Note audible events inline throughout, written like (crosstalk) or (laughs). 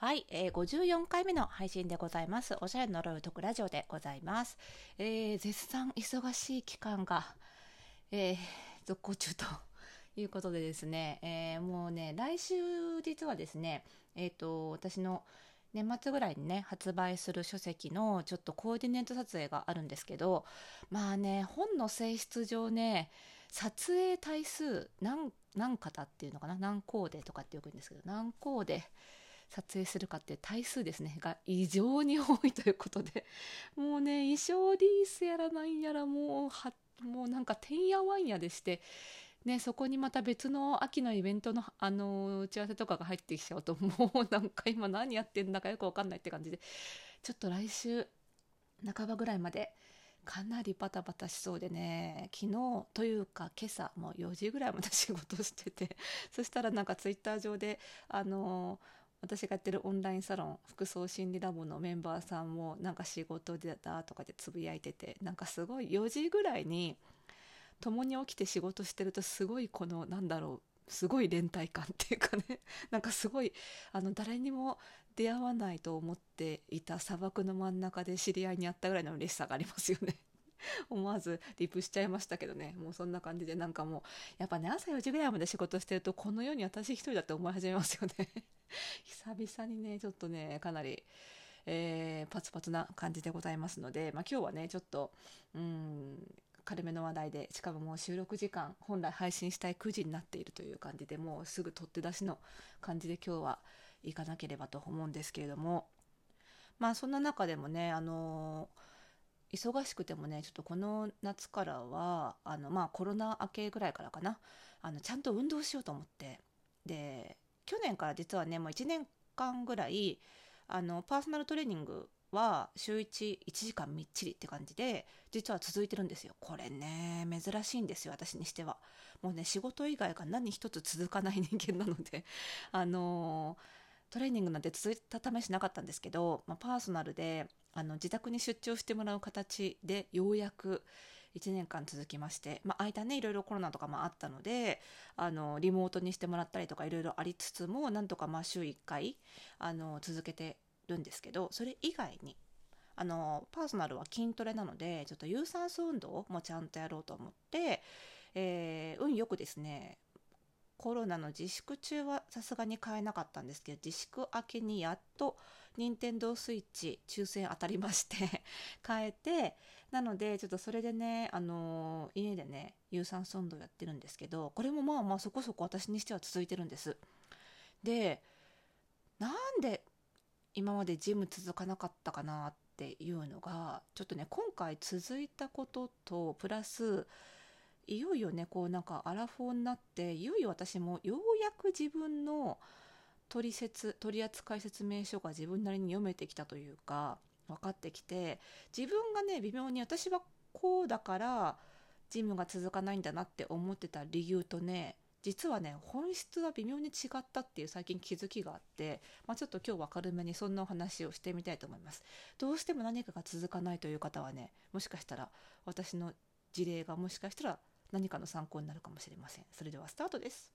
はい、えー、54回目の配信でございます。おしゃれの呪いを解くラジオでございます。えー、絶賛忙しい期間が、えー、続行中ということでですね、えー、もうね、来週実はですね、えっ、ー、と、私の年末ぐらいにね、発売する書籍のちょっとコーディネート撮影があるんですけど、まあね、本の性質上ね、撮影対数何、何型っていうのかな、何コーデとかってよく言うんですけど、何コーデ、撮影するかっていう対数ですね。が異常に多いということで。(laughs) もうね衣装リースやらなんやらもうはもうなんかてんやわんやでして。ね、そこにまた別の秋のイベントの、あの打ち合わせとかが入ってきちゃうともう (laughs) なんか今何やってんだかよくわかんないって感じで。ちょっと来週半ばぐらいまでかなりバタバタしそうでね。昨日というか今朝もう4時ぐらいまで仕事してて。そしたらなんかツイッター上であの私がやってるオンラインサロン服装心理ラボのメンバーさんもなんか仕事でだとかでつぶやいててなんかすごい4時ぐらいに共に起きて仕事してるとすごいこのなんだろうすごい連帯感っていうかね (laughs) なんかすごいあの誰にも出会わないと思っていた砂漠の真ん中で知り合いに会ったぐらいの嬉しさがありますよね。(laughs) 思わずリプしちゃいましたけどね。もうそんな感じでなんかもうやっぱね朝4時ぐらいまで仕事してるとこの世に私一人だって思い始めますよね。(laughs) 久々にねちょっとねかなりえー、パツパツな感じでございますので、まあ、今日はねちょっとうん軽めの話題でしかももう収録時間本来配信したい9時になっているという感じでもうすぐ取って出しの感じで今日は行かなければと思うんですけれどもまあそんな中でもねあのー忙しくてもねちょっとこの夏からはあのまあコロナ明けぐらいからかなあのちゃんと運動しようと思ってで去年から実はねもう1年間ぐらいあのパーソナルトレーニングは週11時間みっちりって感じで実は続いてるんですよ。これね珍しいんですよ私にしては。もうね仕事以外が何一つ続かない人間なので (laughs) あのトレーニングなんて続いた試しなかったんですけど、まあ、パーソナルであの自宅に出張してもらう形でようやく1年間続きまして、まあ、間ねいろいろコロナとかもあったのであのリモートにしてもらったりとかいろいろありつつもなんとかまあ週1回あの続けてるんですけどそれ以外にあのパーソナルは筋トレなのでちょっと有酸素運動もちゃんとやろうと思って、えー、運よくですねコロナの自粛中はさすがに買えなかったんですけど自粛明けにやっと任天堂スイッチ抽選当たりまして (laughs) 買えてなのでちょっとそれでねあのー、家でね有酸素運動やってるんですけどこれもまあまあそこそこ私にしては続いてるんです。でなんで今までジム続かなかったかなっていうのがちょっとね今回続いたこととプラスいよいよねこうなんかアラフォーになっていよいよ私もようやく自分の取説取扱説明書が自分なりに読めてきたというか分かってきて自分がね微妙に私はこうだからジムが続かないんだなって思ってた理由とね実はね本質は微妙に違ったっていう最近気づきがあって、まあ、ちょっと今日は軽めにそんなお話をしてみたいと思います。どうしても何かが続かないという方はねもしかしたら私の事例がもしかしたら何かの参考になるかもしれません。それではスタートです。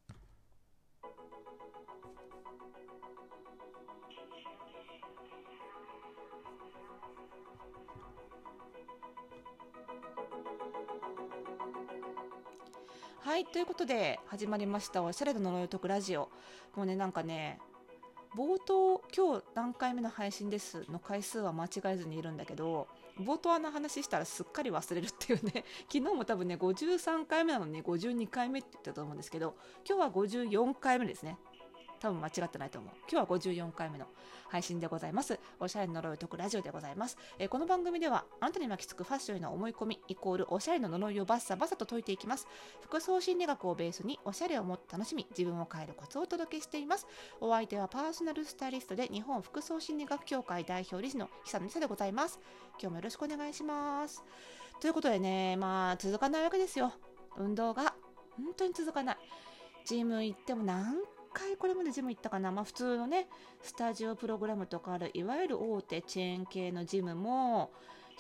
はいということで始まりましたおしゃれの呪いを解くラジオ。もうねなんかね冒頭今日何回目の配信ですの回数は間違えずにいるんだけど冒頭の話したらすっかり忘れるっていうね。(laughs) 昨日も多分ね53回目なのに52回目って言ったと思うんですけど今日は54回目ですね。多分間違ってないと思う。今日は54回目の配信でございます。おしゃれの呪いを解くラジオでございます。えー、この番組では、あなたに巻きつくファッションへの思い込み、イコールおしゃれの呪いをバッサバサと解いていきます。服装心理学をベースに、おしゃれをもっと楽しみ、自分を変えるコツをお届けしています。お相手はパーソナルスタイリストで日本服装心理学協会代表理事の久野美沙でございます。今日もよろしくお願いします。ということでね、まあ、続かないわけですよ。運動が。本当に続かない。ジム行っても何回これまでジム行ったかな、まあ、普通のねスタジオプログラムとかあるいわゆる大手チェーン系のジムも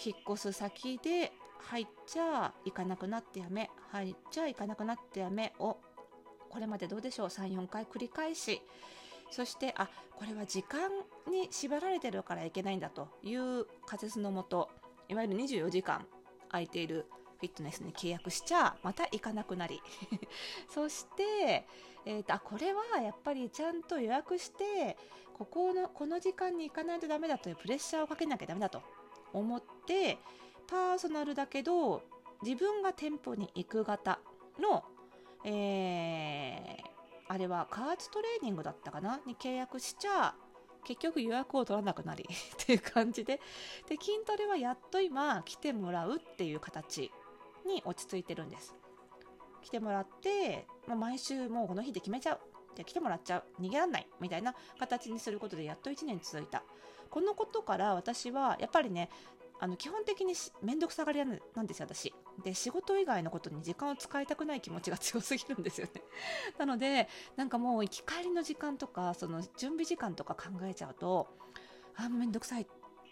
引っ越す先で入っちゃ行かなくなってやめ入っちゃ行かなくなってやめをこれまでどうでしょう。34回繰り返し。そしてあこれは時間に縛られてるからいけないんだという仮説のもといわゆる24時間空いているフィットネスに契約しちゃまた行かなくなり。(laughs) そして、えーと、あこれはやっぱりちゃんと予約してここのこの時間に行かないとダメだというプレッシャーをかけなきゃダメだと思ってパーソナルだけど自分が店舗に行く型の、えー、あれは加圧トレーニングだったかな？に契約しちゃ結局予約を取らなくなり (laughs) っていう感じでで筋トレはやっと今来てもらうっていう形に落ち着いてるんです。来てもらって、まあ、毎週もうこの日で決めちゃう。で来てもらっちゃう。逃げらんないみたいな形にすることでやっと1年続いた。このことから私はやっぱりねあの基本的にし面倒くさがり屋なんですよ私。で仕事以外のことに時間を使いたくない気持ちが強すぎるんですよね。(laughs) なのでなんかもう行き帰りの時間とかその準備時間とか考えちゃうとあ面倒くさい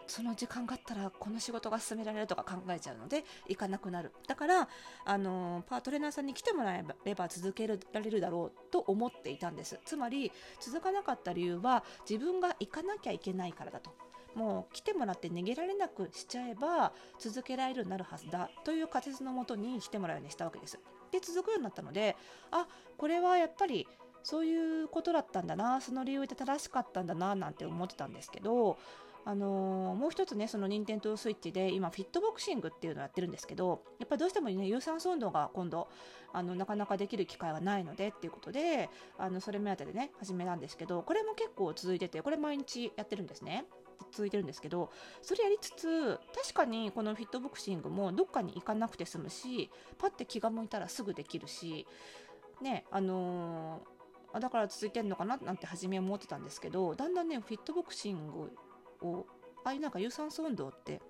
その時間があったらこの仕事が進められるとか考えちゃうので行かなくなる。だからあのパートレーナーさんに来てもらえれば続けられるだろうと思っていたんです。つまり続かなかった理由は自分が行かなきゃいけないからだと。もう来てもらって逃げられなくしちゃえば続けられるようになるはずだという仮説のもとに来てもらうようにしたわけです。で続くようになったのであこれはやっぱりそういうことだったんだなその理由で正しかったんだななんて思ってたんですけどあのー、もう一つねその任天堂スイッチで今フィットボクシングっていうのをやってるんですけどやっぱりどうしてもね有酸素運動が今度あのなかなかできる機会がないのでっていうことであのそれ目当てでね始めたんですけどこれも結構続いててこれ毎日やってるんですね。続いてるんですけどそれやりつつ確かにこのフィットボクシングもどっかに行かなくて済むしパッて気が向いたらすぐできるしねあのー、だから続いてるのかななんて初め思ってたんですけどだんだんねフィットボクシングをああいうなんか有酸素運動って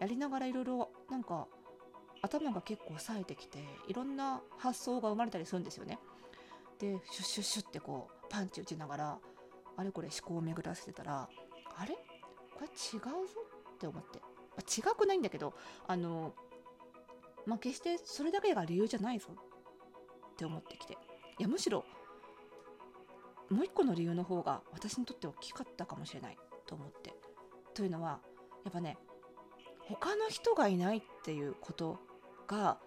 やりながらいろいろなんか頭が結構冴えてきていろんな発想が生まれたりするんですよね。でシュッシュッシュッってこうパンチ打ちながらあれこれ思考を巡らせてたらあれ？これ違うぞって思って、まあ、違くないんだけどあのまあ決してそれだけが理由じゃないぞって思ってきて。いやむしろもう一個の理由の方が私にとって大きかったかもしれないと思って。というのはやっぱね他の人がいないっていうことが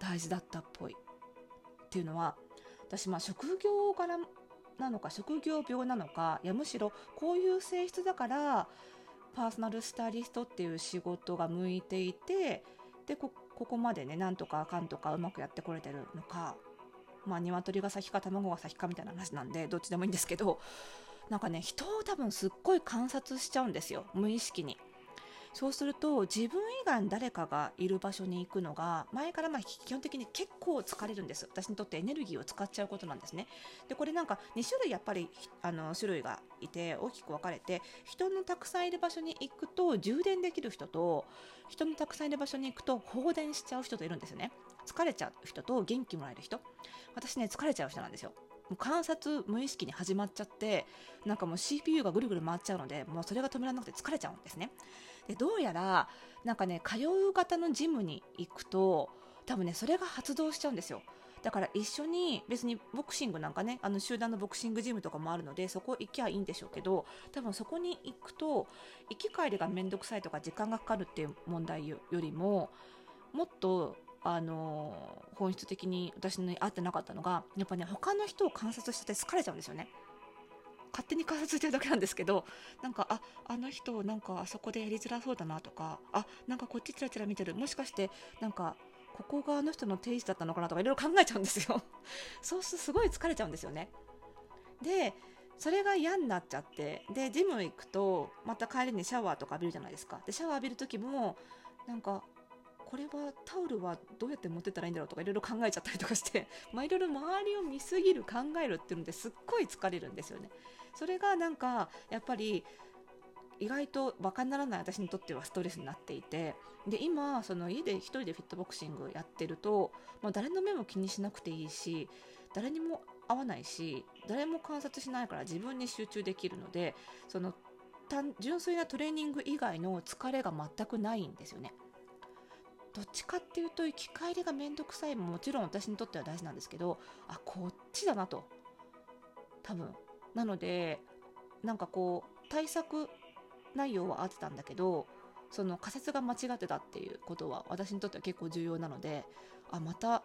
大事だったっぽいっていうのは私まあ職業柄なのか職業病なのかいやむしろこういう性質だからパーソナルスタイリストっていう仕事が向いていてでここまでねなんとかあかんとかうまくやってこれてるのかまあ鶏が先か卵が先かみたいな話なんでどっちでもいいんですけどなんかね人を多分すっごい観察しちゃうんですよ無意識に。そうすると自分以外に誰かがいる場所に行くのが前からまあ基本的に結構疲れるんです私にとってエネルギーを使っちゃうことなんですね。でこれなんか2種類やっぱりあの種類がいて大きく分かれて人のたくさんいる場所に行くと充電できる人と人のたくさんいる場所に行くと放電しちゃう人といるんですよね。疲れちゃう人と元気もらえる人。私ね疲れちゃう人なんですよ。もう観察無意識に始まっちゃってなんかもう CPU がぐるぐる回っちゃうのでもうそれが止められなくて疲れちゃうんですね。でどうやらなんかね通う型のジムに行くと多分ねそれが発動しちゃうんですよ。だから一緒に別にボクシングなんかねあの集団のボクシングジムとかもあるのでそこ行きゃいいんでしょうけど多分そこに行くと行き帰りが面倒くさいとか時間がかかるっていう問題よりももっとあの本質的に私に合ってなかったのがやっぱね他の人を観察してて疲れちゃうんですよね。勝手に観察してるだけなんですけどなんかああの人なんかあそこでやりづらそうだなとかあなんかこっちチラチラ見てる。もしかしてなんかここがあの人の定位置だったのかなとかいろいろ考えちゃうんですよ。(laughs) そうするとすごい疲れちゃうんですよね。でそれが嫌になっちゃってでジム行くとまた帰りにシャワーとか浴びるじゃないですか。でシャワー浴びる時もなんかこれはタオルはどうやって持ってたらいいんだろうとかいろいろ考えちゃったりとかして (laughs) まあいろいろ周りを見すぎる考えるっていうのですっごい疲れるんですよねそれがなんかやっぱり意外とバカにならない私にとってはストレスになっていてで今その家で1人でフィットボクシングやってると、まあ、誰の目も気にしなくていいし誰にも会わないし誰も観察しないから自分に集中できるのでその純粋なトレーニング以外の疲れが全くないんですよね。どっちかっていうと行き帰りが面倒くさいももちろん私にとっては大事なんですけどあこっちだなと。多分。なのでなんかこう対策内容は合ってたんだけどその仮説が間違ってたっていうことは私にとっては結構重要なのであまたっ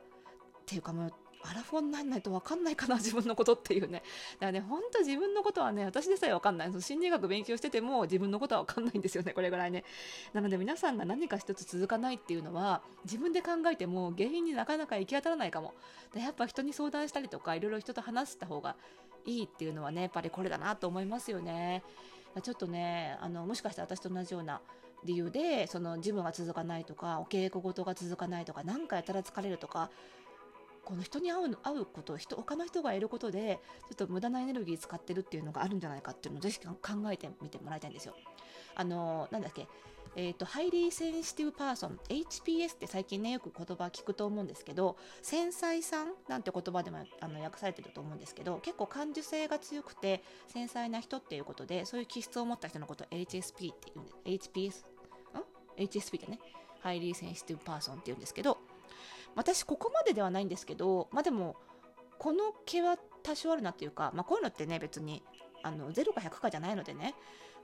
ていうかもうアラフォーにならないと分かんないかな (laughs) 自分のことっていうね。だからね本当自分のことはね私でさえ分かんない。その心理学勉強してても自分のことは分かんないんですよねこれぐらいね。なので皆さんが何か一つ続かないっていうのは自分で考えても原因になかなか行き当たらないかも。でやっぱ人に相談したりとかいろいろ人と話した方がいいっていうのはねやっぱりこれだなと思いますよね。ちょっとねあのもしかしたら私と同じような理由でそのジムが続かないとかお稽古事が続かないとか何かやたら疲れるとかこの人に会う会うこと人他の人がいることでちょっと無駄なエネルギー使ってるっていうのがあるんじゃないかっていうのをぜひ考えてみてもらいたいんですよ。あのなんだっけえーと、 Highly Sensitive Person HPS って最近ねよく言葉聞くと思うんですけど繊細さんなんて言葉でもあの訳されてると思うんですけど結構感受性が強くて繊細な人っていうことでそういう気質を持った人のことを HSP っていうんです HPS ん？HSP ってねハイリーセンシティブパーソンっていうんですけど私ここまでではないんですけどまあでもこの気は多少あるなっていうか、まあ、こういうのってね別にあの0か100かじゃないのでね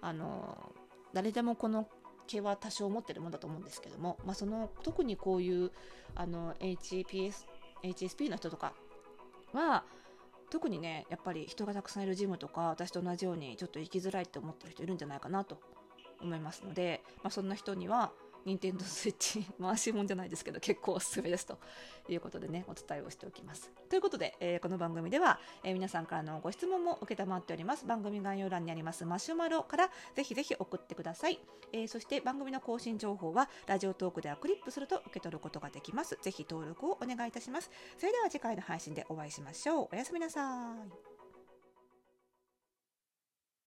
あの誰でもこの気は多少持ってるものだと思うんですけども、まあ、その特にこういうあの HPS HSP の人とかは特にねやっぱり人がたくさんいるジムとか私と同じようにちょっと行きづらいって思ってる人いるんじゃないかなと思いますので、まあ、そんな人には任天堂スイッチ回しもんじゃないですけど結構おすすめですということでねお伝えをしておきます。ということで、えー、この番組では、えー、皆さんからのご質問も承っております。番組概要欄にありますマシュマロからぜひぜひ送ってください、えー、そして番組の更新情報はラジオトークではクリップすると受け取ることができます。ぜひ登録をお願いいたします。それでは次回の配信でお会いしましょう。おやすみなさい。